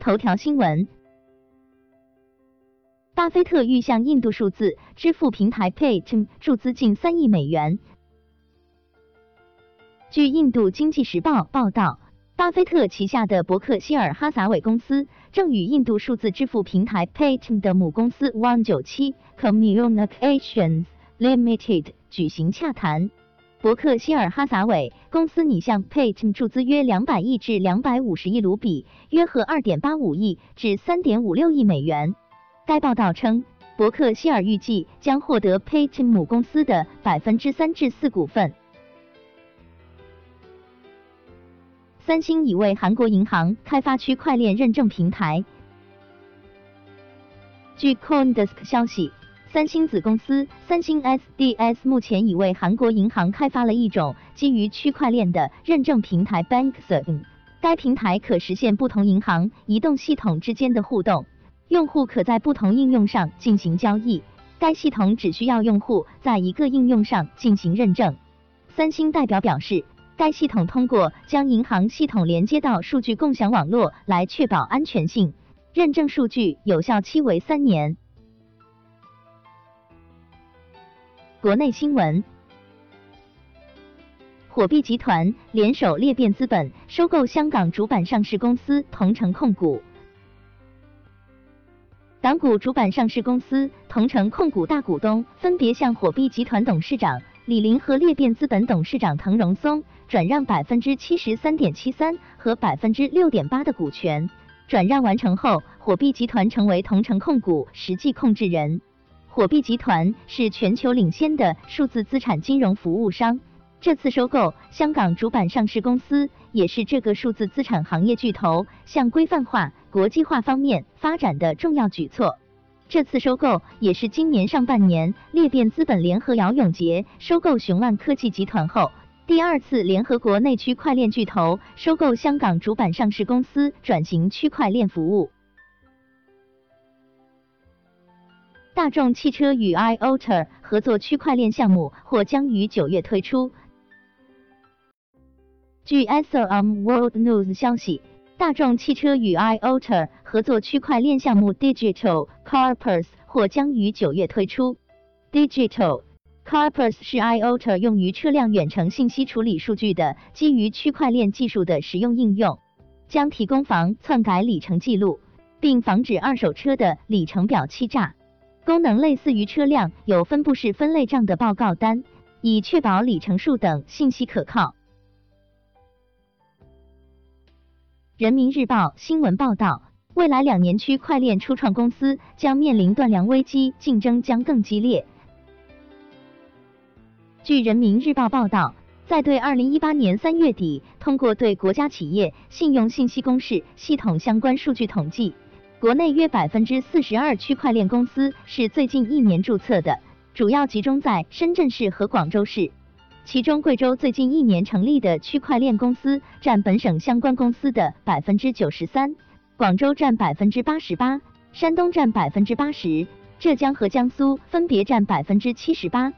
头条新闻：巴菲特欲向印度数字支付平台 Paytm 注资近三亿美元。据印度经济时报报道，巴菲特旗下的伯克希尔哈撒韦公司正与印度数字支付平台 Paytm 的母公司 One 九七 Communications Limited 举行洽谈。伯克希尔哈撒韦公司拟向 Paytm 注资约两百亿至两百五十亿卢比，约合二点八五亿至三点五六亿美元。该报道称，伯克希尔预计将获得 Paytm 母公司的百分之三至四股份。三星已为韩国银行开发区块链认证平台。据 CoinDesk 消息。三星子公司三星 SDS 目前已为韩国银行开发了一种基于区块链的认证平台 BankSign。该平台可实现不同银行移动系统之间的互动，用户可在不同应用上进行交易。该系统只需要用户在一个应用上进行认证。三星代表表示，该系统通过将银行系统连接到数据共享网络来确保安全性。认证数据有效期为三年。国内新闻：火币集团联手裂变资本收购香港主板上市公司同城控股。港股主板上市公司同城控股大股东分别向火币集团董事长李林和裂变资本董事长滕荣松转让百分之七十三点七三和百分之六点八的股权。转让完成后，火币集团成为同城控股实际控制人。火币集团是全球领先的数字资产金融服务商，这次收购香港主板上市公司，也是这个数字资产行业巨头向规范化、国际化方面发展的重要举措。这次收购也是今年上半年裂变资本联合姚永杰收购雄安科技集团后，第二次联合国内区块链巨头收购香港主板上市公司，转型区块链服务。大众汽车与 iOTA 合作区块链项目或将于九月推出。据 SOM World News 消息，大众汽车与 iOTA 合作区块链项目 Digital Carpus 或将于九月推出。Digital Carpus 是 iOTA 用于车辆远程信息处理数据的基于区块链技术的实用应用，将提供防篡改里程记录，并防止二手车的里程表欺诈。功能类似于车辆有分布式分类账的报告单，以确保里程数等信息可靠。人民日报新闻报道，未来两年区块链初创公司将面临断粮危机，竞争将更激烈。据人民日报报道，在对二零一八年三月底通过对国家企业信用信息公示系统相关数据统计。国内约百分之四十二区块链公司是最近一年注册的，主要集中在深圳市和广州市。其中，贵州最近一年成立的区块链公司占本省相关公司的百分之九十三，广州占百分之八十八，山东占百分之八十，浙江和江苏分别占百分之七十八。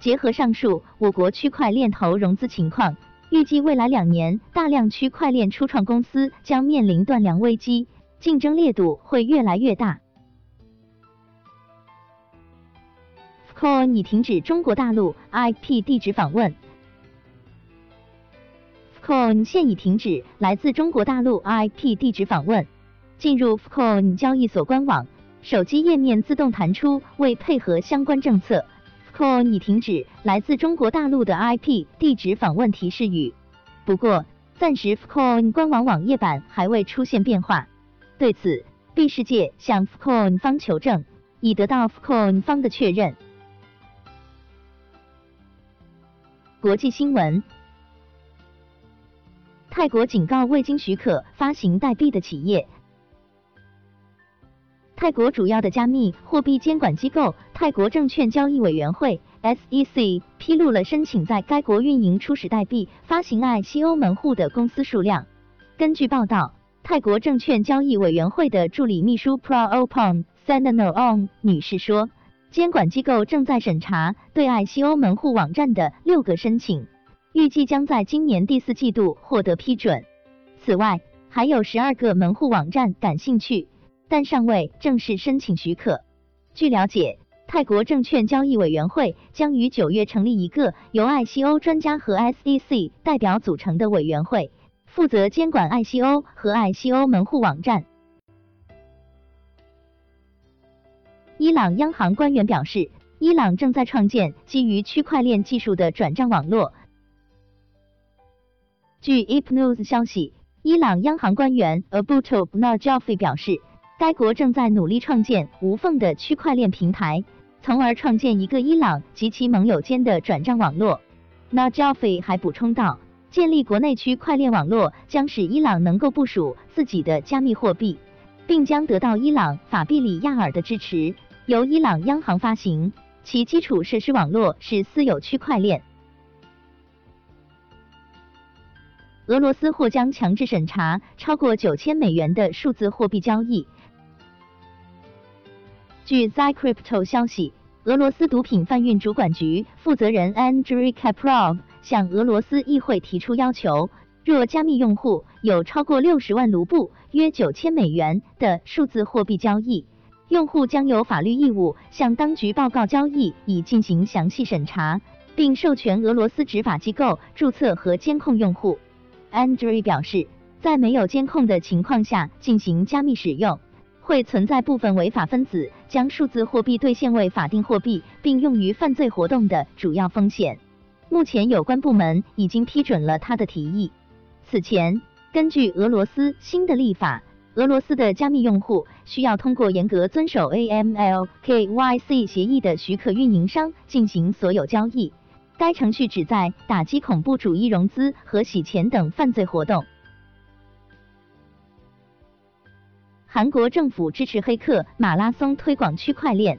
结合上述，我国区块链投融资情况，预计未来两年大量区块链初创公司将面临断粮危机。竞争烈度会越来越大。Coin 已停止中国大陆 IP 地址访问。Fcoin 现已停止来自中国大陆 IP 地址访问。进入 Fcoin 交易所官网，手机页面自动弹出为配合相关政策，Fcoin 已停止来自中国大陆的 IP 地址访问提示语。不过，暂时 Fcoin 官网网页版还未出现变化。对此，B 世界向 Coin 方求证，已得到 Coin 方的确认。国际新闻：泰国警告未经许可发行代币的企业。泰国主要的加密货币监管机构泰国证券交易委员会 （SEC） 披露了申请在该国运营初始代币发行 ICO 门户的公司数量。根据报道。泰国证券交易委员会的助理秘书 Praopon Sananon 女士说，监管机构正在审查对 ICO 门户网站的六个申请，预计将在今年第四季度获得批准。此外，还有十二个门户网站感兴趣，但尚未正式申请许可。据了解，泰国证券交易委员会将于九月成立一个由 ICO 专家和 SEC 代表组成的委员会，负责监管 ICO 和 ICO 门户网站。伊朗央行官员表示，伊朗正在创建基于区块链技术的转账网络。据 IPNews 消息，伊朗央行官员 Abu t o b n a j a f i 表示，该国正在努力创建无缝的区块链平台，从而创建一个伊朗及其盟友间的转账网络。Najafi 还补充道，建立国内区块链网络将使伊朗能够部署自己的加密货币。并将得到伊朗法币里亚尔的支持，由伊朗央行发行，其基础设施网络是私有区块链。俄罗斯或将强制审查超过九千美元的数字货币交易。据 Zycrypto 消息，俄罗斯毒品贩运主管局负责人 Andrei Kaprov 向俄罗斯议会提出要求。若加密用户有超过六十万卢布（约九千美元）的数字货币交易，用户将有法律义务向当局报告交易，以进行详细审查，并授权俄罗斯执法机构注册和监控用户。Andrei 表示，在没有监控的情况下进行加密使用，会存在部分违法分子将数字货币兑现为法定货币并用于犯罪活动的主要风险。目前，有关部门已经批准了他的提议。此前，根据俄罗斯新的立法，俄罗斯的加密用户需要通过严格遵守 AML KYC 协议的许可运营商进行所有交易。该程序旨在打击恐怖主义融资和洗钱等犯罪活动。韩国政府支持黑客马拉松推广区块链。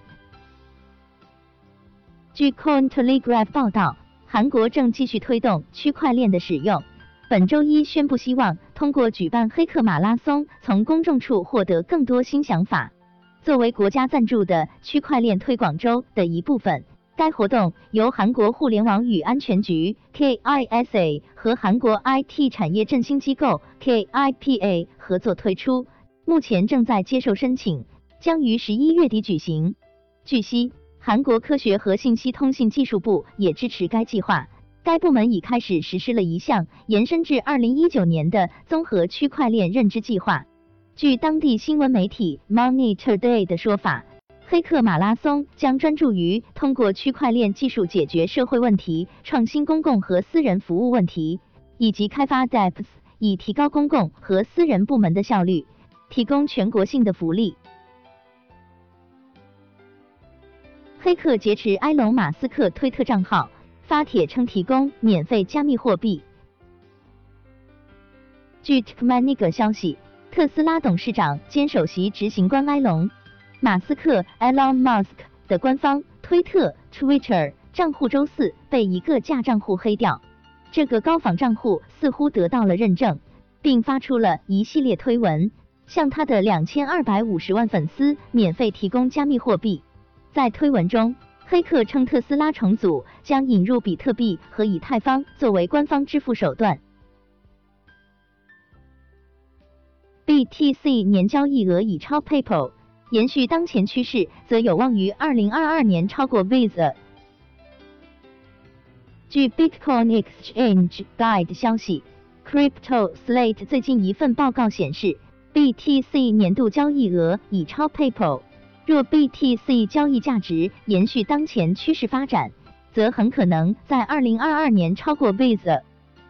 据 Cointelegraph 报道，韩国正继续推动区块链的使用。本周一宣布，希望通过举办黑客马拉松，从公众处获得更多新想法。作为国家赞助的区块链推广周的一部分，该活动由韩国互联网与安全局 KISA 和韩国 IT 产业振兴机构 KIPA 合作推出，目前正在接受申请，将于十一月底举行。据悉，韩国科学和信息通信技术部也支持该计划。该部门已开始实施了一项延伸至二零一九年的综合区块链认知计划。据当地新闻媒体 Money Today 的说法，黑客马拉松将专注于通过区块链技术解决社会问题、创新公共和私人服务问题，以及开发 DApps，以提高公共和私人部门的效率，提供全国性的福利。黑客劫持埃隆·马斯克推特账号。发帖称提供免费加密货币。据 t k m a n i g 消息，特斯拉董事长兼首席执行官埃隆·马斯克 （Elon Musk） 的官方推特 （Twitter） 账户周四被一个假账户黑掉。这个高仿账户似乎得到了认证，并发出了一系列推文，向他的两千二百五十万粉丝免费提供加密货币。在推文中，黑客称特斯拉重组将引入比特币和以太坊作为官方支付手段。BTC 年交易额已超 PayPal，延续当前趋势，则有望于二零二二年超过 Visa。据 Bitcoin Exchange Guide 消息，Crypto Slate 最近一份报告显示，BTC 年度交易额已超 PayPal。若 BTC 交易价值延续当前趋势发展，则很可能在二零二二年超过 Visa。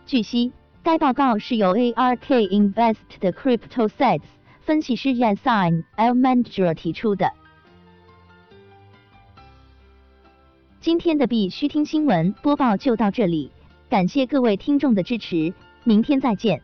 据悉，该报告是由 ARK Invest 的 CryptoSets 分析师 Yasin Almandra 提出的。今天的必须听新闻播报就到这里，感谢各位听众的支持，明天再见。